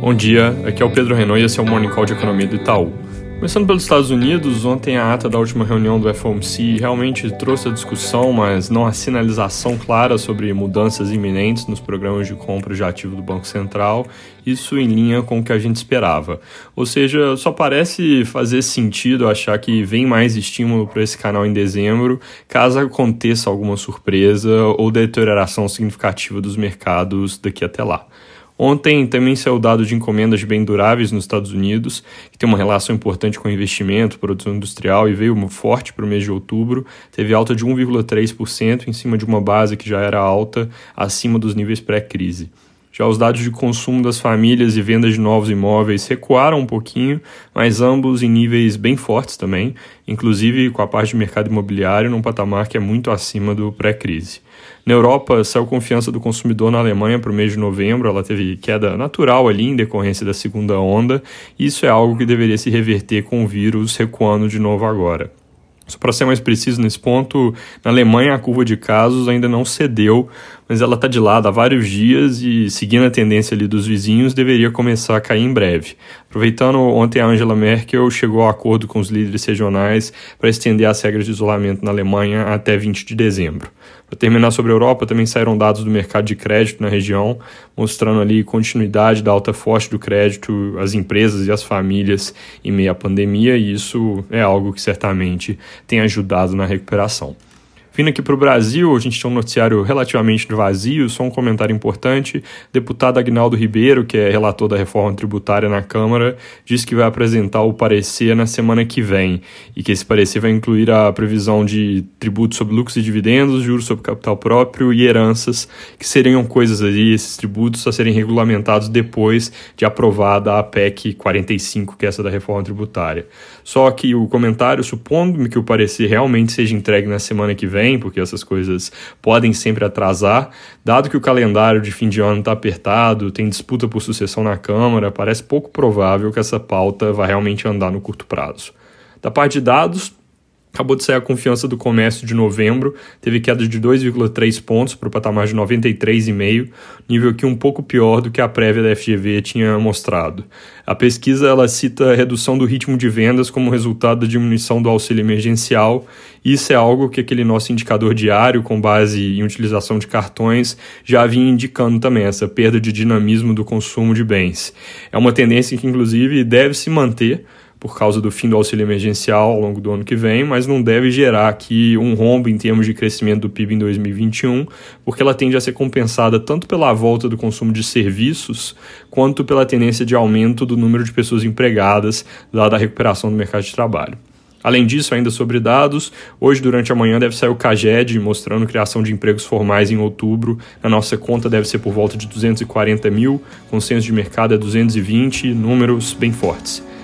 Bom dia, aqui é o Pedro Renault e esse é o Morning Call de Economia do Itaú. Começando pelos Estados Unidos, ontem a ata da última reunião do FOMC realmente trouxe a discussão, mas não a sinalização clara sobre mudanças iminentes nos programas de compra de ativo do Banco Central, isso em linha com o que a gente esperava. Ou seja, só parece fazer sentido achar que vem mais estímulo para esse canal em dezembro, caso aconteça alguma surpresa ou deterioração significativa dos mercados daqui até lá. Ontem também saiu dado de encomendas de bens duráveis nos Estados Unidos, que tem uma relação importante com investimento, produção industrial e veio forte para o mês de outubro. Teve alta de 1,3% em cima de uma base que já era alta, acima dos níveis pré-crise. Já os dados de consumo das famílias e vendas de novos imóveis recuaram um pouquinho, mas ambos em níveis bem fortes também, inclusive com a parte de mercado imobiliário num patamar que é muito acima do pré-crise. Na Europa, saiu confiança do consumidor na Alemanha para o mês de novembro, ela teve queda natural ali em decorrência da segunda onda, e isso é algo que deveria se reverter com o vírus recuando de novo agora. Só para ser mais preciso nesse ponto, na Alemanha a curva de casos ainda não cedeu, mas ela está de lado há vários dias e, seguindo a tendência ali dos vizinhos, deveria começar a cair em breve. Aproveitando, ontem a Angela Merkel chegou a acordo com os líderes regionais para estender as regras de isolamento na Alemanha até 20 de dezembro. Para terminar sobre a Europa, também saíram dados do mercado de crédito na região, mostrando ali continuidade da alta forte do crédito às empresas e às famílias em meio à pandemia, e isso é algo que certamente tem ajudado na recuperação. Vindo aqui para o Brasil, a gente tem um noticiário relativamente vazio, só um comentário importante. Deputado Agnaldo Ribeiro, que é relator da reforma tributária na Câmara, disse que vai apresentar o parecer na semana que vem e que esse parecer vai incluir a previsão de tributos sobre lucros e dividendos, juros sobre capital próprio e heranças, que seriam coisas ali, esses tributos a serem regulamentados depois de aprovada a PEC 45, que é essa da reforma tributária. Só que o comentário, supondo que o parecer realmente seja entregue na semana que vem, vem, porque essas coisas podem sempre atrasar. Dado que o calendário de fim de ano está apertado, tem disputa por sucessão na Câmara, parece pouco provável que essa pauta vá realmente andar no curto prazo. Da parte de dados, Acabou de sair a confiança do comércio de novembro, teve queda de 2,3 pontos para o patamar de 93,5, nível que um pouco pior do que a prévia da FGV tinha mostrado. A pesquisa ela cita a redução do ritmo de vendas como resultado da diminuição do auxílio emergencial, e isso é algo que aquele nosso indicador diário, com base em utilização de cartões, já vinha indicando também, essa perda de dinamismo do consumo de bens. É uma tendência que, inclusive, deve se manter por causa do fim do auxílio emergencial ao longo do ano que vem, mas não deve gerar aqui um rombo em termos de crescimento do PIB em 2021, porque ela tende a ser compensada tanto pela volta do consumo de serviços, quanto pela tendência de aumento do número de pessoas empregadas, dada a recuperação do mercado de trabalho. Além disso, ainda sobre dados, hoje durante a manhã deve sair o CAGED mostrando criação de empregos formais em outubro. A nossa conta deve ser por volta de 240 mil, consenso de mercado é 220, números bem fortes.